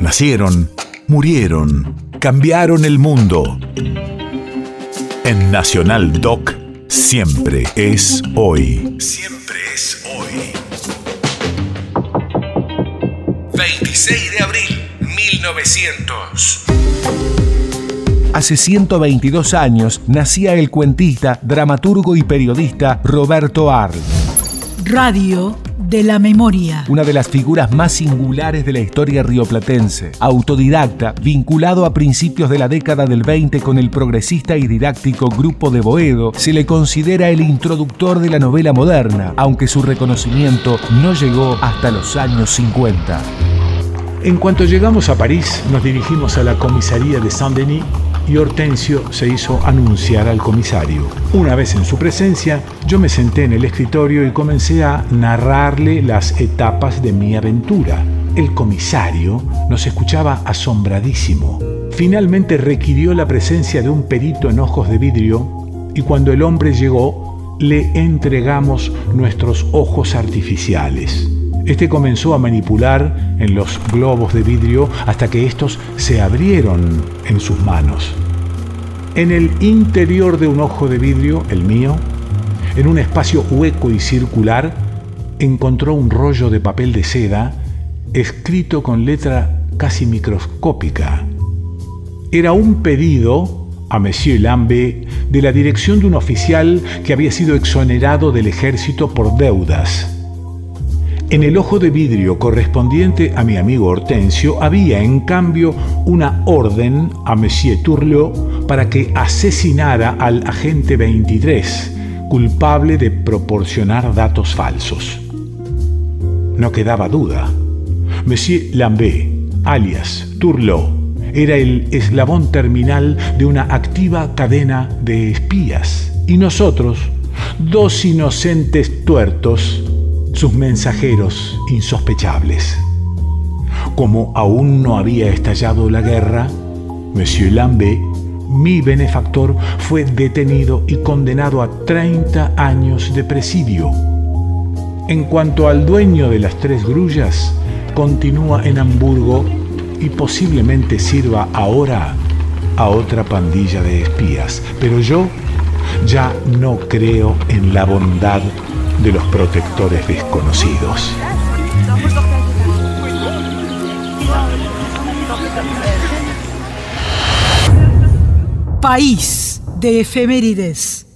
Nacieron, murieron, cambiaron el mundo. En Nacional Doc, siempre es hoy. Siempre es hoy. 26 de abril, 1900. Hace 122 años nacía el cuentista, dramaturgo y periodista Roberto Arlt. Radio de la memoria. Una de las figuras más singulares de la historia rioplatense. Autodidacta, vinculado a principios de la década del 20 con el progresista y didáctico Grupo de Boedo, se le considera el introductor de la novela moderna, aunque su reconocimiento no llegó hasta los años 50. En cuanto llegamos a París, nos dirigimos a la comisaría de Saint-Denis y Hortensio se hizo anunciar al comisario. Una vez en su presencia, yo me senté en el escritorio y comencé a narrarle las etapas de mi aventura. El comisario nos escuchaba asombradísimo. Finalmente requirió la presencia de un perito en ojos de vidrio y cuando el hombre llegó, le entregamos nuestros ojos artificiales. Este comenzó a manipular en los globos de vidrio hasta que estos se abrieron en sus manos. En el interior de un ojo de vidrio, el mío, en un espacio hueco y circular, encontró un rollo de papel de seda escrito con letra casi microscópica. Era un pedido a Monsieur Lambe de la dirección de un oficial que había sido exonerado del ejército por deudas. En el ojo de vidrio correspondiente a mi amigo Hortensio había, en cambio, una orden a Monsieur Turlot para que asesinara al agente 23, culpable de proporcionar datos falsos. No quedaba duda. Monsieur Lambé, alias Turlot, era el eslabón terminal de una activa cadena de espías. Y nosotros, dos inocentes tuertos, sus mensajeros insospechables. Como aún no había estallado la guerra, Monsieur Lambé, mi benefactor, fue detenido y condenado a 30 años de presidio. En cuanto al dueño de las tres grullas, continúa en Hamburgo y posiblemente sirva ahora a otra pandilla de espías. Pero yo ya no creo en la bondad de los protectores desconocidos. País de efemérides.